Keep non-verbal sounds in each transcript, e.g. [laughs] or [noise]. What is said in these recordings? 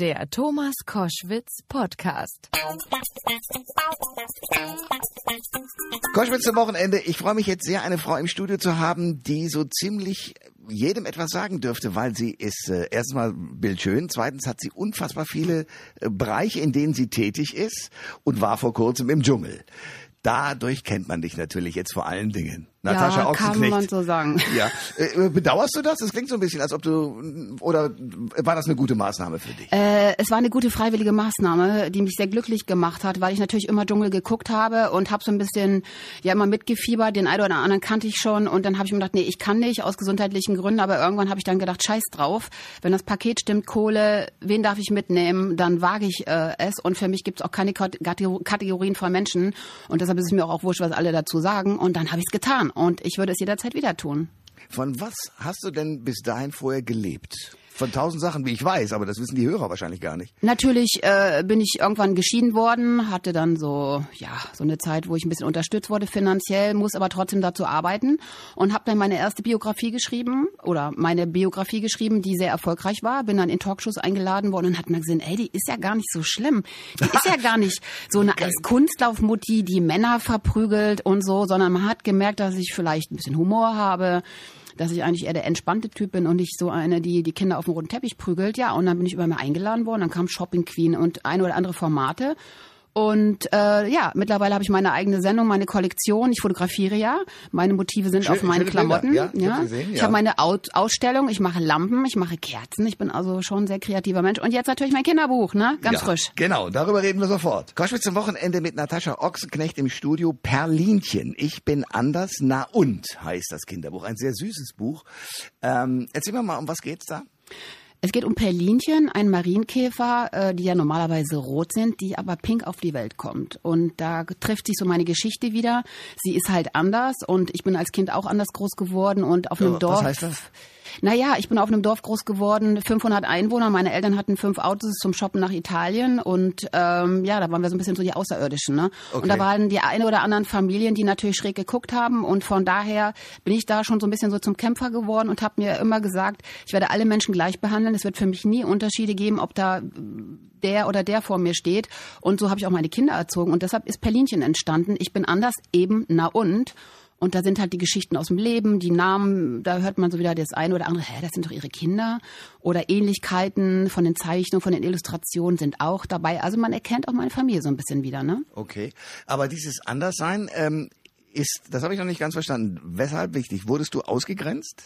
Der Thomas Koschwitz Podcast. Koschwitz zum Wochenende. Ich freue mich jetzt sehr, eine Frau im Studio zu haben, die so ziemlich jedem etwas sagen dürfte, weil sie ist äh, erstmal bildschön, zweitens hat sie unfassbar viele äh, Bereiche, in denen sie tätig ist und war vor kurzem im Dschungel. Dadurch kennt man dich natürlich jetzt vor allen Dingen. Natascha ja, Ochsenknecht. kann man so sagen. Ja. Äh, bedauerst du das? Das klingt so ein bisschen, als ob du, oder war das eine gute Maßnahme für dich? Äh, es war eine gute freiwillige Maßnahme, die mich sehr glücklich gemacht hat, weil ich natürlich immer Dschungel geguckt habe und habe so ein bisschen, ja immer mitgefiebert, den einen oder anderen kannte ich schon und dann habe ich mir gedacht, nee, ich kann nicht, aus gesundheitlichen Gründen, aber irgendwann habe ich dann gedacht, scheiß drauf, wenn das Paket stimmt, Kohle, wen darf ich mitnehmen, dann wage ich äh, es und für mich gibt es auch keine Kategorien von Menschen und deshalb ist es mir auch, auch wurscht, was alle dazu sagen und dann habe ich es getan und ich würde es jederzeit wieder tun. Von was hast du denn bis dahin vorher gelebt? Von tausend Sachen, wie ich weiß, aber das wissen die Hörer wahrscheinlich gar nicht. Natürlich äh, bin ich irgendwann geschieden worden, hatte dann so ja so eine Zeit, wo ich ein bisschen unterstützt wurde finanziell, muss aber trotzdem dazu arbeiten und habe dann meine erste Biografie geschrieben oder meine Biografie geschrieben, die sehr erfolgreich war. Bin dann in Talkshows eingeladen worden und hat mir gesehen, ey, die ist ja gar nicht so schlimm. Die ist ja gar nicht so eine [laughs] als Kunstlaufmutti, die Männer verprügelt und so, sondern man hat gemerkt, dass ich vielleicht ein bisschen Humor habe dass ich eigentlich eher der entspannte Typ bin und nicht so eine, die die Kinder auf dem roten Teppich prügelt. Ja, und dann bin ich über mir eingeladen worden, dann kam Shopping Queen und ein oder andere Formate. Und äh, ja, mittlerweile habe ich meine eigene Sendung, meine Kollektion. Ich fotografiere ja. Meine Motive sind Schön, auf meinen Klamotten. Bilder. Ja, ja. Ich, gesehen, ja. ich habe meine Out Ausstellung, ich mache Lampen, ich mache Kerzen. Ich bin also schon ein sehr kreativer Mensch. Und jetzt natürlich mein Kinderbuch, ne? Ganz ja, frisch. Genau, darüber reden wir sofort. Koschwitz zum Wochenende mit Natascha Ochsenknecht im Studio Perlinchen. Ich bin anders, na und heißt das Kinderbuch. Ein sehr süßes Buch. Ähm, erzähl mir mal, um was geht's da? Es geht um Perlinchen, ein Marienkäfer, äh, die ja normalerweise rot sind, die aber pink auf die Welt kommt. Und da trifft sich so meine Geschichte wieder. Sie ist halt anders und ich bin als Kind auch anders groß geworden und auf einem Ja, Dorf. Was heißt das? Naja, ich bin auf einem Dorf groß geworden, 500 Einwohner. Meine Eltern hatten fünf Autos zum Shoppen nach Italien und ähm, ja, da waren wir so ein bisschen so die Außerirdischen. Ne? Okay. Und da waren die eine oder anderen Familien, die natürlich schräg geguckt haben und von daher bin ich da schon so ein bisschen so zum Kämpfer geworden und habe mir immer gesagt, ich werde alle Menschen gleich behandeln. Es wird für mich nie Unterschiede geben, ob da der oder der vor mir steht. Und so habe ich auch meine Kinder erzogen und deshalb ist Perlinchen entstanden. Ich bin anders, eben, na und. Und da sind halt die Geschichten aus dem Leben, die Namen, da hört man so wieder das eine oder andere, hä, das sind doch ihre Kinder. Oder Ähnlichkeiten von den Zeichnungen, von den Illustrationen sind auch dabei. Also man erkennt auch meine Familie so ein bisschen wieder, ne? Okay. Aber dieses Anderssein ähm, ist, das habe ich noch nicht ganz verstanden. Weshalb wichtig? Wurdest du ausgegrenzt?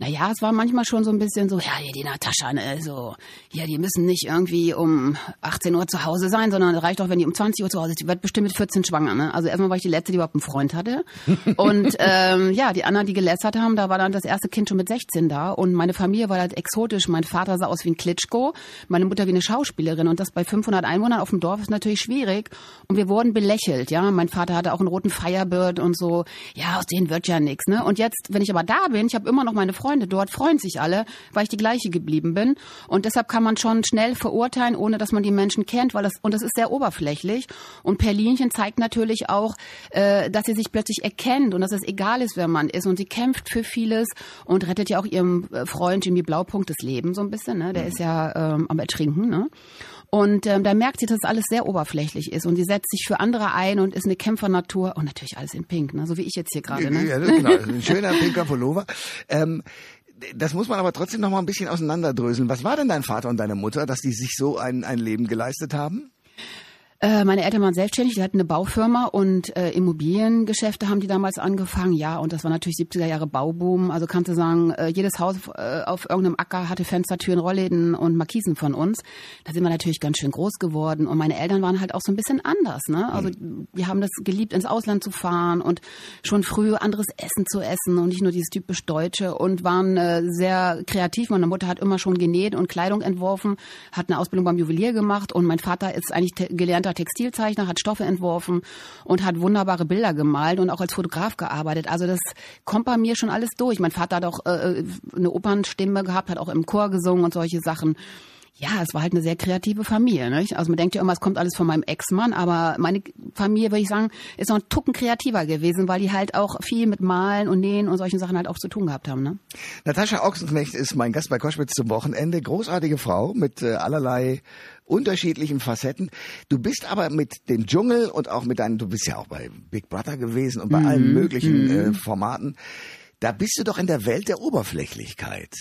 Naja, es war manchmal schon so ein bisschen so, ja, hier die Natascha, ne, so, ja, die müssen nicht irgendwie um 18 Uhr zu Hause sein, sondern es reicht auch, wenn die um 20 Uhr zu Hause ist. Die wird bestimmt mit 14 schwanger, ne? Also erstmal war ich die Letzte, die überhaupt einen Freund hatte. [laughs] Und ähm, ja, die anderen, die gelästert haben, da war dann das erste Kind schon mit 16 da. Und meine Familie war halt exotisch. Mein Vater sah aus wie ein Klitschko, meine Mutter wie eine Schauspielerin. Und das bei 500 Einwohnern auf dem Dorf ist natürlich schwierig. Und wir wurden belächelt, ja. Mein Vater hatte auch einen roten Firebird und so, ja, aus denen wird ja nichts, ne? Und jetzt, wenn ich aber da bin, ich habe immer noch meine Freunde dort, freuen sich alle, weil ich die gleiche geblieben bin. Und deshalb kann man schon schnell verurteilen, ohne dass man die Menschen kennt, weil das, und das ist sehr oberflächlich. Und Perlinchen zeigt natürlich auch, äh, dass sie sich plötzlich erkennt und dass es egal ist, wer man ist. Und sie kämpft für vieles und rettet ja auch ihrem äh, Freund Jimmy Blaupunkt das Leben so ein bisschen, ne? Der ist ja ähm, am Ertrinken, ne? Und ähm, da merkt sie, dass alles sehr oberflächlich ist und sie setzt sich für andere ein und ist eine Kämpfernatur und natürlich alles in Pink, ne? so wie ich jetzt hier gerade. Ne? Ja, genau. Ein schöner pinker Pullover. Ähm, das muss man aber trotzdem noch mal ein bisschen auseinanderdröseln. Was war denn dein Vater und deine Mutter, dass die sich so ein, ein Leben geleistet haben? Äh, meine Eltern waren selbstständig, die hatten eine Baufirma und äh, Immobiliengeschäfte haben die damals angefangen. Ja, und das war natürlich 70er Jahre Bauboom. Also kannst du sagen, äh, jedes Haus äh, auf irgendeinem Acker hatte Fenster, Türen, Rollläden und Markisen von uns. Da sind wir natürlich ganz schön groß geworden. Und meine Eltern waren halt auch so ein bisschen anders. Ne? Also die haben das geliebt, ins Ausland zu fahren und schon früh anderes Essen zu essen und nicht nur dieses typisch Deutsche und waren äh, sehr kreativ. Meine Mutter hat immer schon genäht und Kleidung entworfen, hat eine Ausbildung beim Juwelier gemacht und mein Vater ist eigentlich te- gelernter Textilzeichner, hat Stoffe entworfen und hat wunderbare Bilder gemalt und auch als Fotograf gearbeitet. Also das kommt bei mir schon alles durch. Mein Vater hat auch äh, eine Opernstimme gehabt, hat auch im Chor gesungen und solche Sachen. Ja, es war halt eine sehr kreative Familie. Nicht? Also man denkt ja immer, es kommt alles von meinem Ex-Mann, aber meine Familie, würde ich sagen, ist noch ein Tucken kreativer gewesen, weil die halt auch viel mit Malen und Nähen und solchen Sachen halt auch zu tun gehabt haben. Ne? Natascha Ochsenknecht ist mein Gast bei Koschwitz zum Wochenende. Großartige Frau mit äh, allerlei unterschiedlichen Facetten. Du bist aber mit dem Dschungel und auch mit deinen, du bist ja auch bei Big Brother gewesen und bei Mhm. allen möglichen äh, Formaten. Da bist du doch in der Welt der Oberflächlichkeit.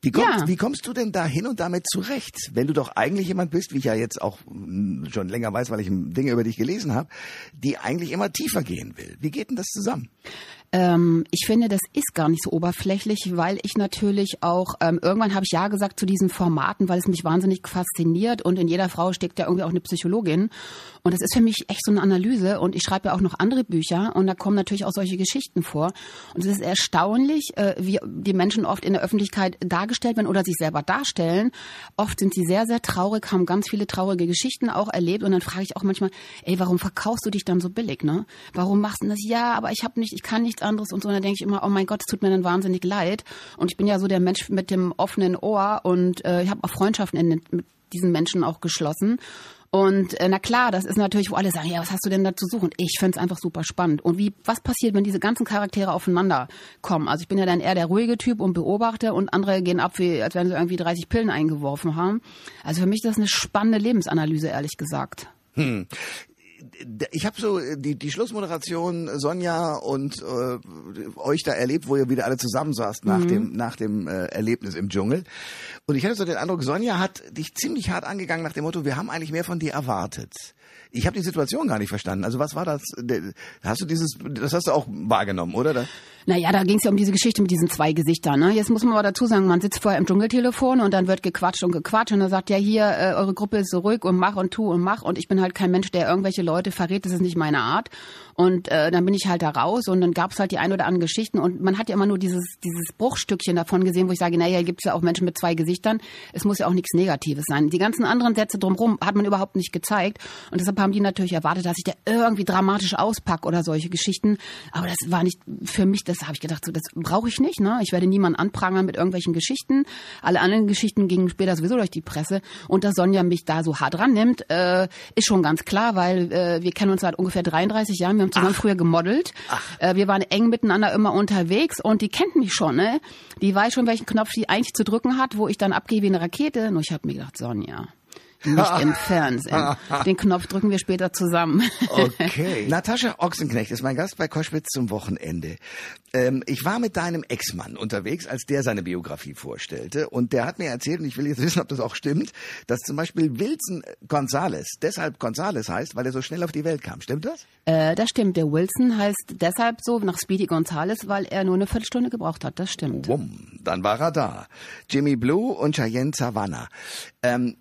Wie, kommst, Ja. wie kommst du denn da hin und damit zurecht? Wenn du doch eigentlich jemand bist, wie ich ja jetzt auch mm, schon länger weiß, weil ich Dinge über dich gelesen habe, die eigentlich immer tiefer gehen will. Wie geht denn das zusammen? Ähm, ich finde, das ist gar nicht so oberflächlich, weil ich natürlich auch, ähm, irgendwann habe ich ja gesagt zu diesen Formaten, weil es mich wahnsinnig fasziniert und in jeder Frau steckt ja irgendwie auch eine Psychologin. Und das ist für mich echt so eine Analyse und ich schreibe ja auch noch andere Bücher und da kommen natürlich auch solche Geschichten vor. Und es ist erstaunlich, äh, wie die Menschen oft in der Öffentlichkeit dargestellt werden oder sich selber darstellen. Oft sind sie sehr, sehr traurig, haben ganz viele traurige Geschichten auch erlebt und dann frage ich auch manchmal, ey, warum verkaufst du dich dann so billig, ne? Warum machst du das? Ja, aber ich habe nicht, ich kann nichts anderes und so. Und dann denke ich immer, oh mein Gott, es tut mir dann wahnsinnig leid. Und ich bin ja so der Mensch mit dem offenen Ohr und äh, ich habe auch Freundschaften in, mit diesen Menschen auch geschlossen. Und äh, na klar, das ist natürlich, wo alle sagen, ja, was hast du denn da zu suchen? Ich find's einfach super spannend. Und wie, was passiert, wenn diese ganzen Charaktere aufeinander kommen? Also ich bin ja dann eher der ruhige Typ und beobachte und andere gehen ab, wie, als wenn sie irgendwie 30 Pillen eingeworfen haben. Also für mich ist das eine spannende Lebensanalyse, ehrlich gesagt. Ich habe so äh, die, die Schlussmoderation äh, Sonja und äh, euch da erlebt, wo ihr wieder alle zusammensaßt nach dem nach dem äh, Erlebnis im Dschungel. Und ich hatte so den Eindruck, Sonja hat dich ziemlich hart angegangen nach dem Motto, wir haben eigentlich mehr von dir erwartet. Ich habe die Situation gar nicht verstanden. Also was war das? Hast du dieses, das hast du auch wahrgenommen, oder? Naja, da ging es ja um diese Geschichte mit diesen zwei Gesichtern. Ne? Jetzt muss man aber dazu sagen, man sitzt vorher im Dschungeltelefon und dann wird gequatscht und gequatscht und dann sagt ja hier, äh, eure Gruppe ist so ruhig und mach und tu und mach und ich bin halt kein Mensch, der irgendwelche Leute verrät, das ist nicht meine Art. Und äh, dann bin ich halt da raus und dann gab es halt die ein oder anderen Geschichten und man hat ja immer nur dieses, dieses Bruchstückchen davon gesehen, wo ich sage, naja, gibt es ja auch Menschen mit zwei Gesichtern. Es muss ja auch nichts Negatives sein. Die ganzen anderen Sätze drumherum hat man überhaupt nicht gezeigt und deshalb haben die natürlich erwartet, dass ich da irgendwie dramatisch auspack oder solche Geschichten. Aber das war nicht für mich, das habe ich gedacht, so, das brauche ich nicht. Ne? Ich werde niemanden anprangern mit irgendwelchen Geschichten. Alle anderen Geschichten gingen später sowieso durch die Presse. Und dass Sonja mich da so hart rannimmt, äh, ist schon ganz klar, weil äh, wir kennen uns seit ungefähr 33 Jahren. Wir haben zusammen früher gemodelt. Äh, wir waren eng miteinander immer unterwegs und die kennt mich schon. Ne? Die weiß schon, welchen Knopf die eigentlich zu drücken hat, wo ich dann abgehe wie eine Rakete. Nur ich habe mir gedacht, Sonja, nicht im Fernsehen. [laughs] Den Knopf drücken wir später zusammen. Okay. [laughs] Natascha Ochsenknecht ist mein Gast bei Koschwitz zum Wochenende. Ähm, ich war mit deinem Ex-Mann unterwegs, als der seine Biografie vorstellte. Und der hat mir erzählt, und ich will jetzt [laughs] wissen, ob das auch stimmt, dass zum Beispiel Wilson Gonzales deshalb Gonzales heißt, weil er so schnell auf die Welt kam. Stimmt das? Äh, das stimmt. Der Wilson heißt deshalb so nach Speedy Gonzales, weil er nur eine Viertelstunde gebraucht hat. Das stimmt. Wumm, dann war er da. Jimmy Blue und Cheyenne Savannah. Ähm,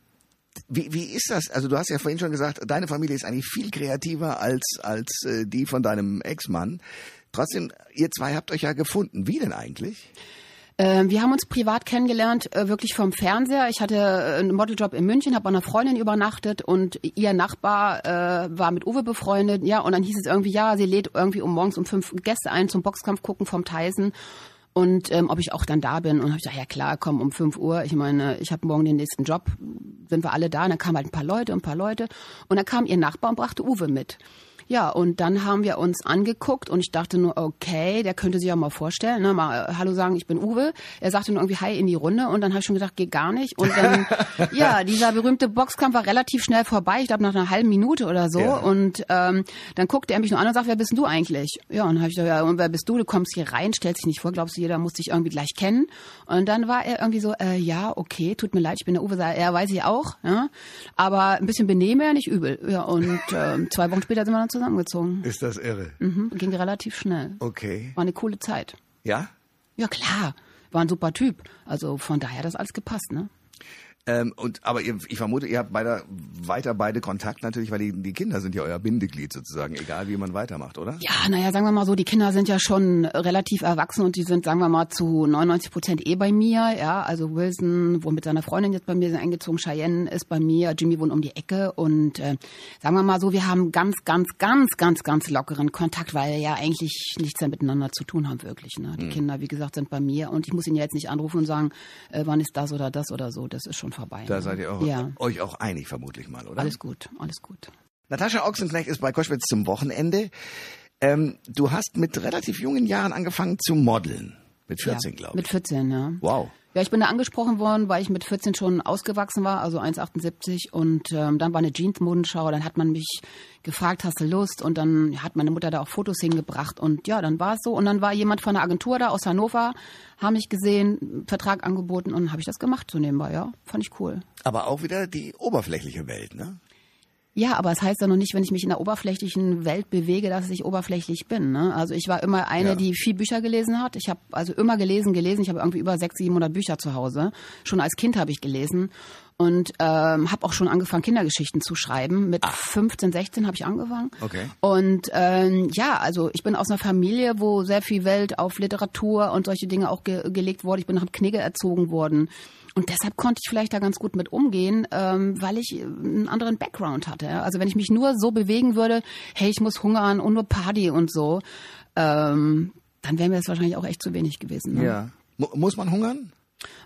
wie, wie ist das? Also du hast ja vorhin schon gesagt, deine Familie ist eigentlich viel kreativer als, als äh, die von deinem Ex-Mann. Trotzdem, ihr zwei habt euch ja gefunden. Wie denn eigentlich? Äh, wir haben uns privat kennengelernt, äh, wirklich vom Fernseher. Ich hatte äh, einen Modeljob in München, habe bei einer Freundin übernachtet und ihr Nachbar äh, war mit Uwe befreundet. Ja, und dann hieß es irgendwie, ja, sie lädt irgendwie um morgens um fünf Gäste ein zum Boxkampf gucken vom Tyson. Und ähm, ob ich auch dann da bin. Und habe ich gesagt, ja klar, komm, um 5 Uhr. Ich meine, ich habe morgen den nächsten Job. Sind wir alle da? Und dann kamen halt ein paar Leute, ein paar Leute. Und dann kam ihr Nachbar und brachte Uwe mit. Ja, und dann haben wir uns angeguckt und ich dachte nur, okay, der könnte sich ja mal vorstellen, ne, mal äh, Hallo sagen, ich bin Uwe. Er sagte nur irgendwie Hi in die Runde und dann habe ich schon gedacht, geht gar nicht. Und dann, [laughs] ja, dieser berühmte Boxkampf war relativ schnell vorbei, ich glaube nach einer halben Minute oder so. Ja. Und ähm, dann guckte er mich nur an und sagt, wer bist denn du eigentlich? Ja, und dann habe ich gesagt, ja, und wer bist du? Du kommst hier rein, stellst dich nicht vor, glaubst du, jeder muss dich irgendwie gleich kennen. Und dann war er irgendwie so, äh, ja, okay, tut mir leid, ich bin der Uwe, er, weiß ich auch, ja. Aber ein bisschen benehmen nicht übel. Ja, und ähm, zwei Wochen später sind wir dann zusammengezogen. Ist das irre? Mhm, ging relativ schnell. Okay. War eine coole Zeit. Ja? Ja, klar. War ein super Typ. Also von daher hat das alles gepasst, ne? Ähm, und aber ihr, ich vermute, ihr habt beide, weiter beide Kontakt natürlich, weil die, die Kinder sind ja euer Bindeglied sozusagen, egal wie man weitermacht, oder? Ja, naja, sagen wir mal so, die Kinder sind ja schon relativ erwachsen und die sind, sagen wir mal, zu 99 Prozent eh bei mir. Ja, also Wilson wohnt mit seiner Freundin jetzt bei mir, sind eingezogen, Cheyenne ist bei mir, Jimmy wohnt um die Ecke und äh, sagen wir mal so, wir haben ganz, ganz, ganz, ganz, ganz lockeren Kontakt, weil wir ja eigentlich nichts mehr miteinander zu tun haben, wirklich. Ne? Die Kinder, wie gesagt, sind bei mir und ich muss ihn ja jetzt nicht anrufen und sagen, äh, wann ist das oder das oder so. Das ist schon vorbei. Da ne? seid ihr auch, Ja, euch auch einig vermutlich mal, oder? alles gut, alles gut. Natascha Ochsenknecht ist bei Koschwitz zum Wochenende. Ähm, du hast mit relativ jungen Jahren angefangen zu modeln. Mit 14, ja, glaube ich. Mit 14, ja. Wow. Ja, ich bin da angesprochen worden, weil ich mit 14 schon ausgewachsen war, also 1,78 und ähm, dann war eine Jeans-Modenschau, dann hat man mich gefragt, hast du Lust? Und dann hat meine Mutter da auch Fotos hingebracht und ja, dann war es so und dann war jemand von der Agentur da aus Hannover, haben mich gesehen, Vertrag angeboten und habe ich das gemacht so nebenbei, ja, fand ich cool. Aber auch wieder die oberflächliche Welt, ne? Ja, aber es heißt ja noch nicht, wenn ich mich in der oberflächlichen Welt bewege, dass ich oberflächlich bin. Ne? Also ich war immer eine, Ja. die viel Bücher gelesen hat. Ich habe also immer gelesen, gelesen. Ich habe irgendwie über 600, 700 Bücher zu Hause. Schon als Kind habe ich gelesen und ähm, habe auch schon angefangen, Kindergeschichten zu schreiben. Mit 15, 16 habe ich angefangen. Okay. Und ähm, ja, also ich bin aus einer Familie, wo sehr viel Welt auf Literatur und solche Dinge auch ge gelegt wurde. Ich bin nach dem Knigge erzogen worden. Und deshalb konnte ich vielleicht da ganz gut mit umgehen, ähm, weil ich äh, einen anderen Background hatte. Also wenn ich mich nur so bewegen würde, hey, ich muss hungern und nur Party und so, ähm, dann wäre mir das wahrscheinlich auch echt zu wenig gewesen. Ne? Ja. Mu muss man hungern?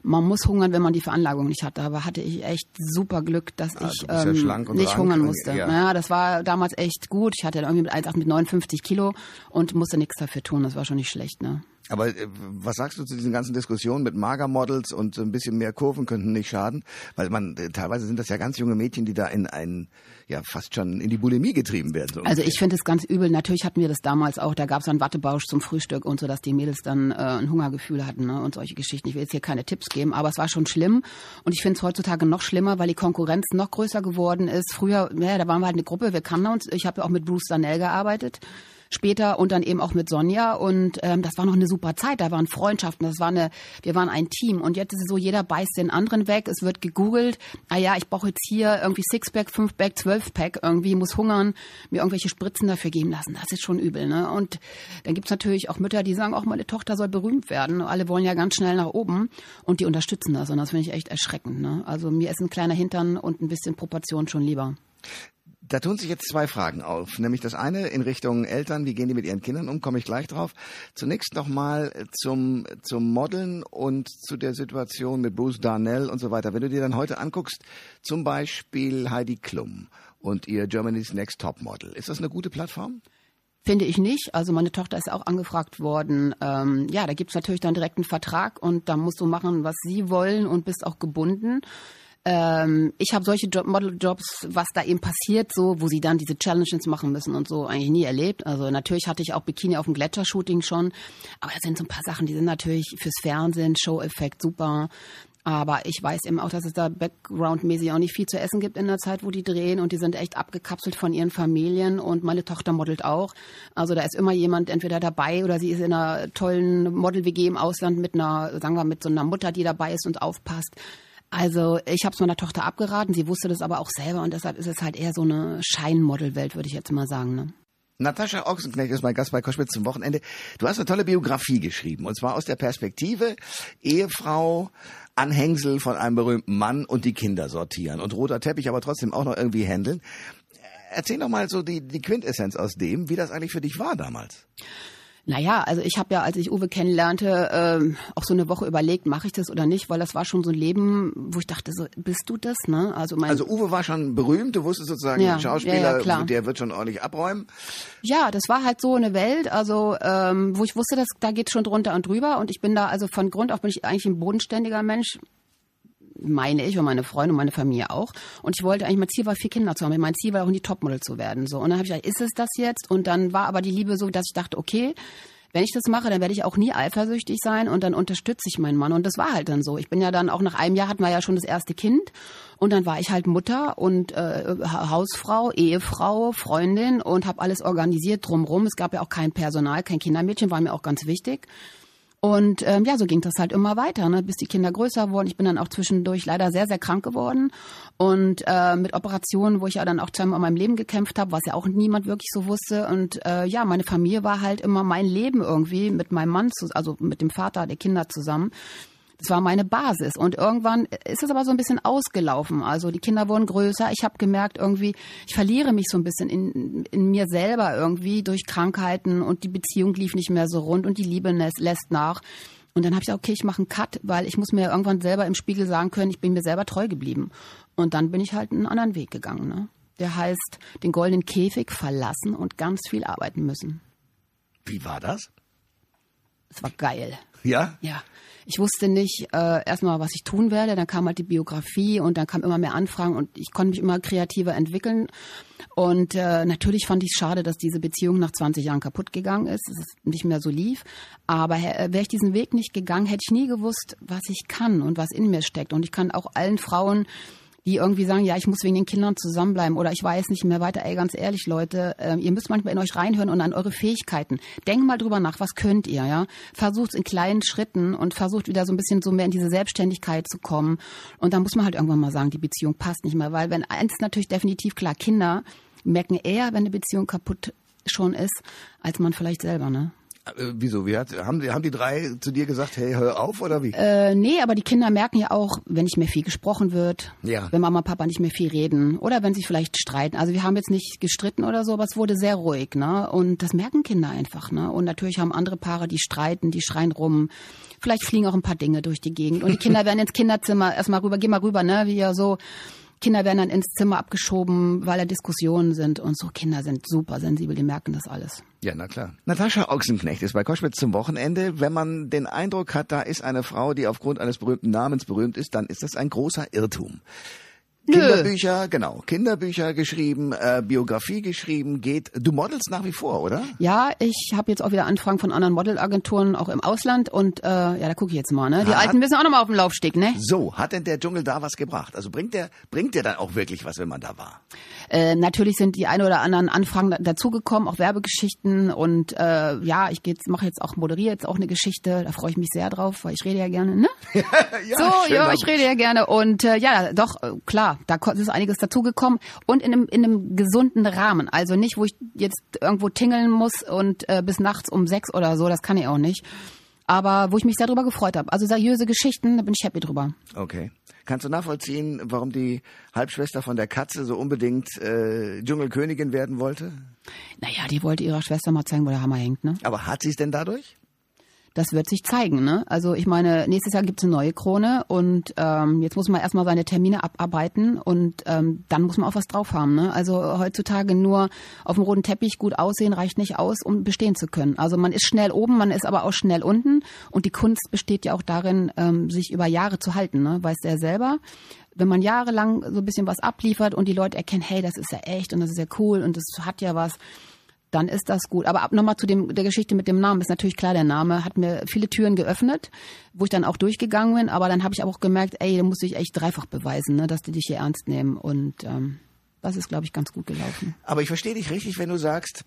Man muss hungern, wenn man die Veranlagung nicht hatte. Aber hatte ich echt super Glück, dass Ah, ich ja ähm, und nicht rank. hungern musste. Ja. Ja. das war damals echt gut. Ich hatte irgendwie mit 1,8 mit 59 Kilo und musste nichts dafür tun. Das war schon nicht schlecht. Ne? Aber äh, was sagst du zu diesen ganzen Diskussionen mit Magermodels und ein bisschen mehr Kurven könnten nicht schaden? Weil man äh, teilweise sind das ja ganz junge Mädchen, die da in ein ja fast schon in die Bulimie getrieben werden. So Also ich finde es ganz übel. Natürlich hatten wir das damals auch. Da gab es dann Wattebausch zum Frühstück und so, dass die Mädels dann äh, ein Hungergefühl hatten ne? und solche Geschichten. Ich will jetzt hier keine Tipps geben, aber es war schon schlimm. Und ich finde es heutzutage noch schlimmer, weil die Konkurrenz noch größer geworden ist. Früher, ja, da waren wir halt eine Gruppe, wir kannten uns. Ich habe ja auch mit Bruce Danell gearbeitet. Später und dann eben auch mit Sonja und ähm, das war noch eine super Zeit. Da waren Freundschaften, das war eine, wir waren ein Team und jetzt ist es so, jeder beißt den anderen weg. Es wird gegoogelt. Ah ja, ich brauche jetzt hier irgendwie Sixpack, Fünfpack, Zwölfpack irgendwie, muss hungern, mir irgendwelche Spritzen dafür geben lassen. Das ist schon übel, ne? Und dann gibt's natürlich auch Mütter, die sagen, auch meine Tochter soll berühmt werden. Alle wollen ja ganz schnell nach oben und die unterstützen das und das finde ich echt erschreckend. Ne? Also mir ist ein kleiner Hintern und ein bisschen Proportion schon lieber. Da tun sich jetzt zwei Fragen auf. Nämlich das eine in Richtung Eltern, wie gehen die mit ihren Kindern um, komme ich gleich drauf. Zunächst nochmal zum, zum Modeln und zu der Situation mit Bruce Darnell und so weiter. Wenn du dir dann heute anguckst, zum Beispiel Heidi Klum und ihr Germany's Next Top Model, ist das eine gute Plattform? Finde ich nicht. Also meine Tochter ist auch angefragt worden. Ähm, ja, da gibt's natürlich dann direkt einen Vertrag und da musst du machen, was sie wollen und bist auch gebunden. Ähm, ich habe solche Job Modeljobs, was da eben passiert, so, wo sie dann diese Challenges machen müssen und so, eigentlich nie erlebt. Also natürlich hatte ich auch Bikini auf dem Gletschershooting schon, aber das sind so ein paar Sachen, die sind natürlich fürs Fernsehen, Show-Effekt super. Aber ich weiß eben auch, dass es da backgroundmäßig auch nicht viel zu essen gibt in der Zeit, wo die drehen und die sind echt abgekapselt von ihren Familien und meine Tochter modelt auch. Also da ist immer jemand entweder dabei oder sie ist in einer tollen Model-WG im Ausland mit einer, sagen wir, mit so einer Mutter, die dabei ist und aufpasst. Also ich habe es meiner Tochter abgeraten, sie wusste das aber auch selber und deshalb ist es halt eher so eine Scheinmodel-Welt, würde ich jetzt mal sagen. Ne? Natascha Ochsenknecht ist mein Gast bei Koschwitz zum Wochenende. Du hast eine tolle Biografie geschrieben und zwar aus der Perspektive Ehefrau, Anhängsel von einem berühmten Mann und die Kinder sortieren und roter Teppich aber trotzdem auch noch irgendwie handeln. Erzähl doch mal so die, die Quintessenz aus dem, wie das eigentlich für dich war damals. Naja, also ich habe ja, als ich Uwe kennenlernte, ähm, auch so eine Woche überlegt, mache ich das oder nicht, weil das war schon so ein Leben, wo ich dachte, so bist du das, ne? Also mein Also Uwe war schon berühmt, du wusstest sozusagen, Ja, Schauspieler, ja, ja, der wird schon ordentlich abräumen. Ja, das war halt so eine Welt, also ähm, wo ich wusste, dass da geht schon drunter und drüber und ich bin da also von Grund auf bin ich eigentlich ein bodenständiger Mensch, meine ich und meine Freunde und meine Familie auch. Und ich wollte eigentlich mein Ziel war vier Kinder zu haben. Mein Ziel war auch in die Topmodel zu werden. So und dann habe ich gedacht, ist es das jetzt? Und dann war aber die Liebe so, dass ich dachte, okay. Wenn ich das mache, dann werde ich auch nie eifersüchtig sein und dann unterstütze ich meinen Mann. Und das war halt dann so. Ich bin ja dann auch nach einem Jahr hatten wir ja schon das erste Kind und dann war ich halt Mutter und äh, Ha- Hausfrau, Ehefrau, Freundin und habe alles organisiert drumrum. Es gab ja auch kein Personal, kein Kindermädchen, war mir auch ganz wichtig. Und ähm, ja, so ging das halt immer weiter, ne, bis die Kinder größer wurden. Ich bin dann auch zwischendurch leider sehr, sehr krank geworden und äh, mit Operationen, wo ich ja dann auch zweimal in meinem Leben gekämpft habe, was ja auch niemand wirklich so wusste. Und äh, ja, meine Familie war halt immer mein Leben irgendwie mit meinem Mann, zu, also mit dem Vater der Kinder zusammen. Das war meine Basis. Und irgendwann ist es aber so ein bisschen ausgelaufen. Also die Kinder wurden größer. Ich habe gemerkt, irgendwie, ich verliere mich so ein bisschen in, in mir selber irgendwie durch Krankheiten und die Beziehung lief nicht mehr so rund und die Liebe lässt nach. Und dann habe ich gesagt, okay, ich mache einen Cut, weil ich muss mir irgendwann selber im Spiegel sagen können, ich bin mir selber treu geblieben. Und dann bin ich halt einen anderen Weg gegangen. Ne? Der heißt, den goldenen Käfig verlassen und ganz viel arbeiten müssen. Wie war das? Es war geil. Ja? Ja. Ich wusste nicht äh, erstmal, was ich tun werde. Dann kam halt die Biografie und dann kam immer mehr Anfragen und ich konnte mich immer kreativer entwickeln. Und äh, natürlich fand ich es schade, dass diese Beziehung nach 20 Jahren kaputt gegangen ist, dass es nicht mehr so lief. Aber äh, wäre ich diesen Weg nicht gegangen, hätte ich nie gewusst, was ich kann und was in mir steckt. Und ich kann auch allen Frauen die irgendwie sagen, ja, ich muss wegen den Kindern zusammenbleiben oder ich weiß nicht mehr weiter. Ey, ganz ehrlich, Leute, äh, ihr müsst manchmal in euch reinhören und an eure Fähigkeiten. Denkt mal drüber nach, was könnt ihr, ja? Versucht in kleinen Schritten und versucht wieder so ein bisschen so mehr in diese Selbstständigkeit zu kommen. Und dann muss man halt irgendwann mal sagen, die Beziehung passt nicht mehr, weil wenn eins natürlich definitiv klar, Kinder merken eher, wenn eine Beziehung kaputt schon ist, als man vielleicht selber, ne? Äh, wieso? Wie hat, haben, die, haben die drei zu dir gesagt, hey, hör auf oder wie? Äh, nee, aber die Kinder merken ja auch, wenn nicht mehr viel gesprochen wird, Ja. wenn Mama und Papa nicht mehr viel reden oder wenn sie vielleicht streiten. Also wir haben jetzt nicht gestritten oder so, aber es wurde sehr ruhig, ne? Und das merken Kinder einfach, ne? Und natürlich haben andere Paare, die streiten, die schreien rum. Vielleicht fliegen auch ein paar Dinge durch die Gegend. Und die Kinder [laughs] werden ins Kinderzimmer erstmal rüber, geh mal rüber, ne? Wie ja so. Kinder werden dann ins Zimmer abgeschoben, weil da Diskussionen sind und so. Kinder sind super sensibel, die merken das alles. Ja, na klar. Natascha Ochsenknecht ist bei Koschwitz zum Wochenende. Wenn man den Eindruck hat, da ist eine Frau, die aufgrund eines berühmten Namens berühmt ist, dann ist das ein großer Irrtum. Kinderbücher, genau, Kinderbücher geschrieben, äh, Biografie geschrieben, geht. Du modelst nach wie vor, oder? Ja, ich habe jetzt auch wieder Anfragen von anderen Modelagenturen, auch im Ausland. Und äh, ja, da gucke ich jetzt mal. Ne? Die Ah. Alten müssen auch noch mal auf dem Laufsteg, ne? So, hat denn der Dschungel da was gebracht? Also bringt der, bringt der dann auch wirklich was, wenn man da war? Äh, natürlich sind die ein oder anderen Anfragen da- dazugekommen, auch Werbegeschichten. Und äh, ja, ich mache jetzt auch, moderiere jetzt auch eine Geschichte. Da freue ich mich sehr drauf, weil ich rede ja gerne, ne? [laughs] ja, so, ja, ich rede ja gerne. Und äh, ja, doch, äh, da ist einiges dazugekommen. Und in einem, in einem gesunden Rahmen. Also nicht, wo ich jetzt irgendwo tingeln muss und äh, bis nachts um sechs oder so, das kann ich auch nicht. Aber wo ich mich sehr drüber gefreut habe. Also seriöse Geschichten, da bin ich happy drüber. Okay. Kannst du nachvollziehen, warum die Halbschwester von der Katze so unbedingt äh, Dschungelkönigin werden wollte? Naja, die wollte ihrer Schwester mal zeigen, wo der Hammer hängt, ne? Aber hat sie es denn dadurch? Das wird sich zeigen, ne? Also ich meine, nächstes Jahr gibt's eine neue Krone und ähm, jetzt muss man erstmal seine Termine abarbeiten und ähm, dann muss man auch was drauf haben, ne? Also heutzutage nur auf dem roten Teppich gut aussehen reicht nicht aus, um bestehen zu können. Also man ist schnell oben, man ist aber auch schnell unten und die Kunst besteht ja auch darin, ähm, sich über Jahre zu halten, ne? Weißt du ja selber. Wenn man jahrelang so ein bisschen was abliefert und die Leute erkennen, hey, das ist ja echt und das ist ja cool und das hat ja was, dann ist das gut. Aber ab nochmal zu dem, der Geschichte mit dem Namen. Ist natürlich klar, der Name hat mir viele Türen geöffnet, wo ich dann auch durchgegangen bin. Aber dann habe ich auch gemerkt, ey, da muss ich echt dreifach beweisen, ne, dass die dich hier ernst nehmen. Und ähm, das ist, glaube ich, ganz gut gelaufen. Aber ich verstehe dich richtig, wenn du sagst,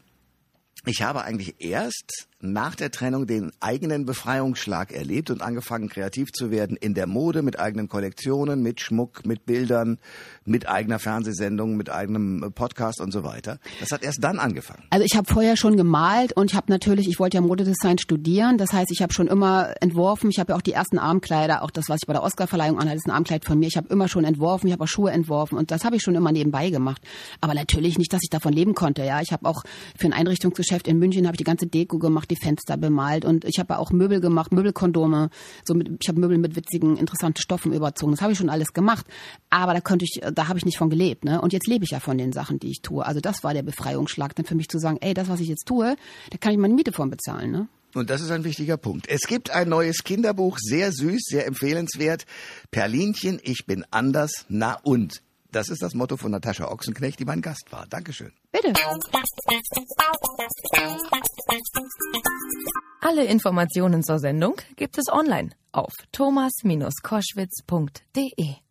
ich habe eigentlich erst nach der Trennung den eigenen Befreiungsschlag erlebt und angefangen kreativ zu werden in der Mode mit eigenen Kollektionen, mit Schmuck, mit Bildern, mit eigener Fernsehsendung, mit eigenem äh, Podcast und so weiter. Das hat erst dann angefangen. Also ich habe vorher schon gemalt und ich habe natürlich, ich wollte ja Modedesign studieren. Das heißt, ich habe schon immer entworfen. Ich habe ja auch die ersten Armkleider, auch das, was ich bei der Oscarverleihung anhatte, ist ein Armkleid von mir. Ich habe immer schon entworfen, ich habe auch Schuhe entworfen und das habe ich schon immer nebenbei gemacht. Aber natürlich nicht, dass ich davon leben konnte. Ja, ich habe auch für ein Einrichtungsgeschäft in München habe ich die ganze Deko gemacht, die Fenster bemalt und ich habe auch Möbel gemacht, Möbelkondome. So mit, ich habe Möbel mit witzigen, interessanten Stoffen überzogen. Das habe ich schon alles gemacht. Aber da konnte ich, da habe ich nicht von gelebt. Ne? Und jetzt lebe ich ja von den Sachen, die ich tue. Also das war der Befreiungsschlag dann für mich zu sagen, ey, das, was ich jetzt tue, da kann ich meine Miete von bezahlen. Ne? Und das ist ein wichtiger Punkt. Es gibt ein neues Kinderbuch, sehr süß, sehr empfehlenswert. Perlinchen, ich bin anders, na und. Das ist das Motto von Natascha Ochsenknecht, die mein Gast war. Dankeschön. Bitte. Alle Informationen zur Sendung gibt es online auf thomas-koschwitz.de.